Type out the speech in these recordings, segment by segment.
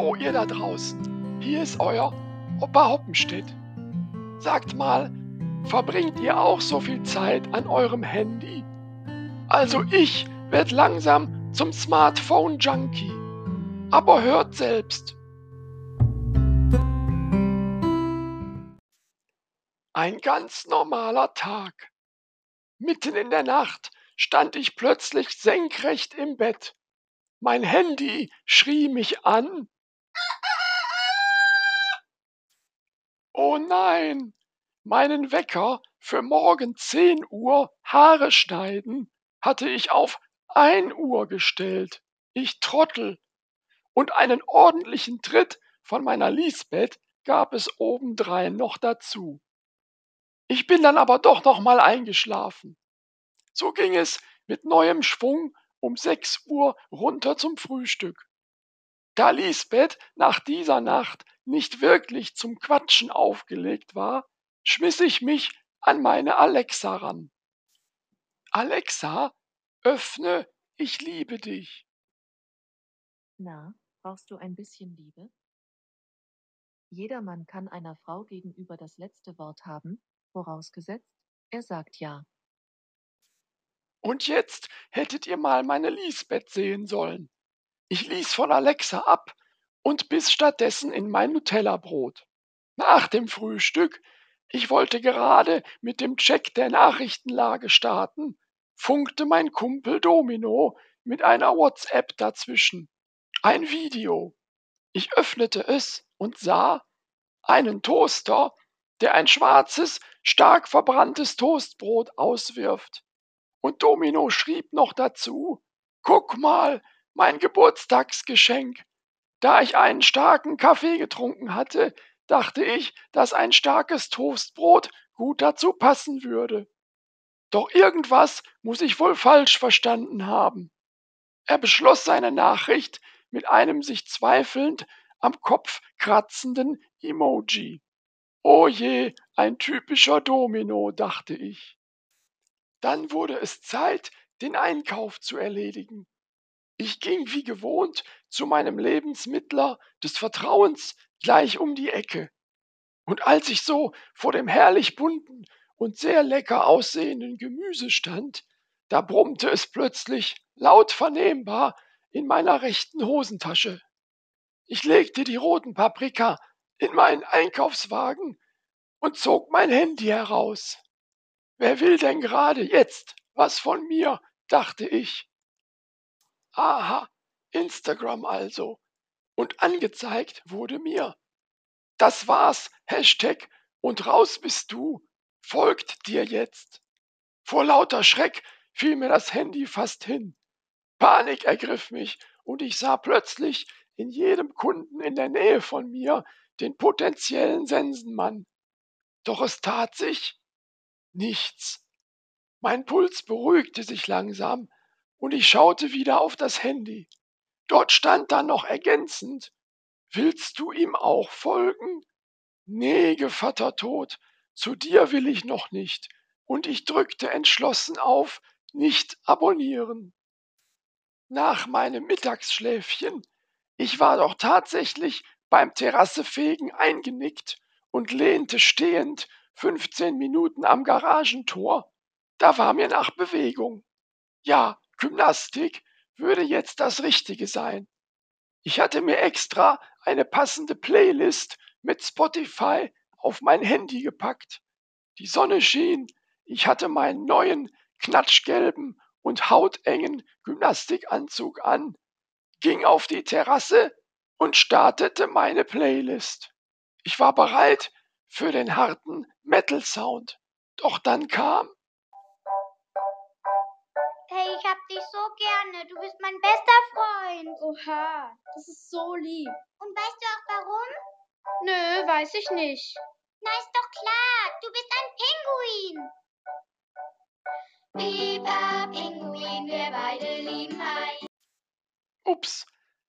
Hallo ihr da draußen, hier ist euer Opa Hoppenstedt. Sagt mal, verbringt ihr auch so viel Zeit an eurem Handy? Also ich werd langsam zum Smartphone-Junkie. Aber hört selbst. Ein ganz normaler Tag. Mitten in der Nacht stand ich plötzlich senkrecht im Bett. Mein Handy schrie mich an. Oh nein, meinen Wecker für morgen 10 Uhr Haare schneiden hatte ich auf 1 Uhr gestellt. Ich Trottel. Und einen ordentlichen Tritt von meiner Lisbeth gab es obendrein noch dazu. Ich bin dann aber doch noch mal eingeschlafen. So ging es mit neuem Schwung um 6 Uhr runter zum Frühstück. Da Lisbeth nach dieser Nacht nicht wirklich zum Quatschen aufgelegt war, schmiss ich mich an meine Alexa ran. Alexa, öffne, ich liebe dich. Na, brauchst du ein bisschen Liebe? Jeder Mann kann einer Frau gegenüber das letzte Wort haben, vorausgesetzt, er sagt ja. Und jetzt hättet ihr mal meine Lisbeth sehen sollen. Ich ließ von Alexa ab und biss stattdessen in mein Nutella-Brot. Nach dem Frühstück, ich wollte gerade mit dem Check der Nachrichtenlage starten, funkte mein Kumpel Domino mit einer WhatsApp dazwischen. Ein Video. Ich öffnete es und sah einen Toaster, der ein schwarzes, stark verbranntes Toastbrot auswirft. Und Domino schrieb noch dazu, guck mal, mein Geburtstagsgeschenk. Da ich einen starken Kaffee getrunken hatte, dachte ich, dass ein starkes Toastbrot gut dazu passen würde. Doch irgendwas muss ich wohl falsch verstanden haben. Er beschloss seine Nachricht mit einem sich zweifelnd am Kopf kratzenden Emoji. Oh je, ein typischer Domino, dachte ich. Dann wurde es Zeit, den Einkauf zu erledigen. Ich ging wie gewohnt zu meinem Lebensmittler des Vertrauens gleich um die Ecke. Und als ich so vor dem herrlich bunten und sehr lecker aussehenden Gemüse stand, da brummte es plötzlich laut vernehmbar in meiner rechten Hosentasche. Ich legte die roten Paprika in meinen Einkaufswagen und zog mein Handy heraus. Wer will denn gerade jetzt was von mir? dachte ich. Aha, Instagram also. Und angezeigt wurde mir. Das war's, Hashtag und raus bist du, folgt dir jetzt. Vor lauter Schreck fiel mir das Handy fast hin. Panik ergriff mich und ich sah plötzlich in jedem Kunden in der Nähe von mir den potenziellen Sensenmann. Doch es tat sich nichts. Mein Puls beruhigte sich langsam und ich schaute wieder auf das Handy. Dort stand dann noch ergänzend Willst du ihm auch folgen? Nee, Gevatter Tod, zu dir will ich noch nicht, und ich drückte entschlossen auf Nicht abonnieren. Nach meinem Mittagsschläfchen, ich war doch tatsächlich beim Terrassefegen eingenickt und lehnte stehend 15 Minuten am Garagentor, da war mir nach Bewegung. Ja, Gymnastik würde jetzt das Richtige sein. Ich hatte mir extra eine passende Playlist mit Spotify auf mein Handy gepackt. Die Sonne schien, ich hatte meinen neuen, knatschgelben und hautengen Gymnastikanzug an, ging auf die Terrasse und startete meine Playlist. Ich war bereit für den harten Metal Sound. Doch dann kam. Gerne. Du bist mein bester Freund. Oha, das ist so lieb. Und weißt du auch warum? Nö, weiß ich nicht. Na, ist doch klar. Du bist ein Pinguin. Pieper Pinguin, wir beide lieben Eis. Ups,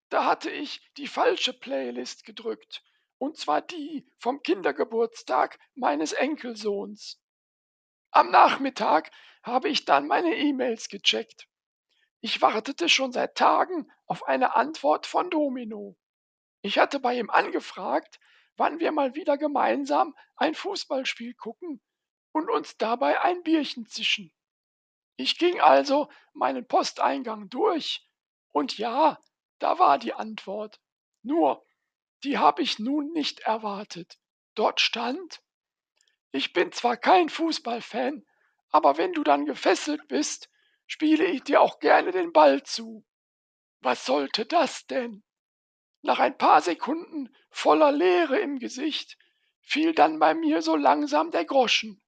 da hatte ich die falsche Playlist gedrückt und zwar die vom Kindergeburtstag meines Enkelsohns. Am Nachmittag habe ich dann meine E-Mails gecheckt. Ich wartete schon seit Tagen auf eine Antwort von Domino. Ich hatte bei ihm angefragt, wann wir mal wieder gemeinsam ein Fußballspiel gucken und uns dabei ein Bierchen zischen. Ich ging also meinen Posteingang durch und ja, da war die Antwort. Nur, die habe ich nun nicht erwartet. Dort stand, ich bin zwar kein Fußballfan, aber wenn du dann gefesselt bist, spiele ich dir auch gerne den Ball zu. Was sollte das denn? Nach ein paar Sekunden voller Leere im Gesicht fiel dann bei mir so langsam der Groschen.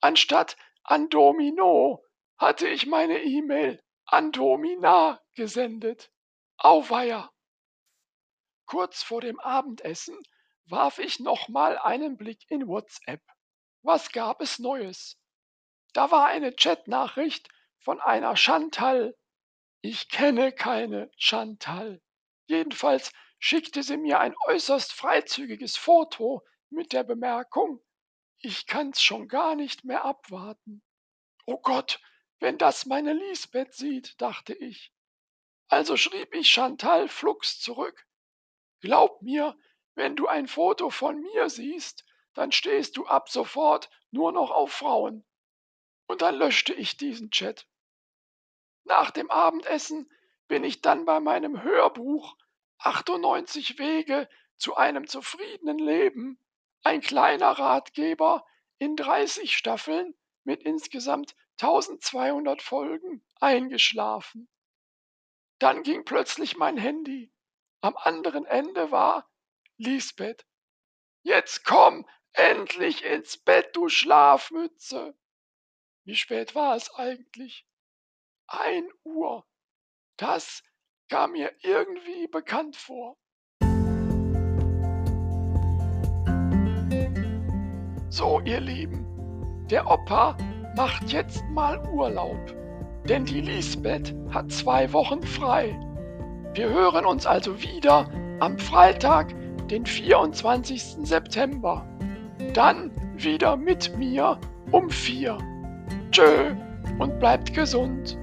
Anstatt an Domino hatte ich meine E-Mail an Domina gesendet. Auweia! Kurz vor dem Abendessen warf ich nochmal einen Blick in WhatsApp. Was gab es Neues? Da war eine Chatnachricht von einer Chantal. Ich kenne keine Chantal. Jedenfalls schickte sie mir ein äußerst freizügiges Foto mit der Bemerkung, ich kann's schon gar nicht mehr abwarten. Oh Gott, wenn das meine Lisbeth sieht, dachte ich. Also schrieb ich Chantal flugs zurück. Glaub mir, wenn du ein Foto von mir siehst, dann stehst du ab sofort nur noch auf Frauen. Und dann löschte ich diesen Chat. Nach dem Abendessen bin ich dann bei meinem Hörbuch 98 Wege zu einem zufriedenen Leben, ein kleiner Ratgeber in 30 Staffeln mit insgesamt 1200 Folgen eingeschlafen. Dann ging plötzlich mein Handy. Am anderen Ende war Lisbeth. Jetzt komm endlich ins Bett, du Schlafmütze. Wie spät war es eigentlich? Ein Uhr. Das kam mir irgendwie bekannt vor. So, ihr Lieben, der Opa macht jetzt mal Urlaub, denn die Lisbeth hat zwei Wochen frei. Wir hören uns also wieder am Freitag, den 24. September. Dann wieder mit mir um vier. Tschö und bleibt gesund.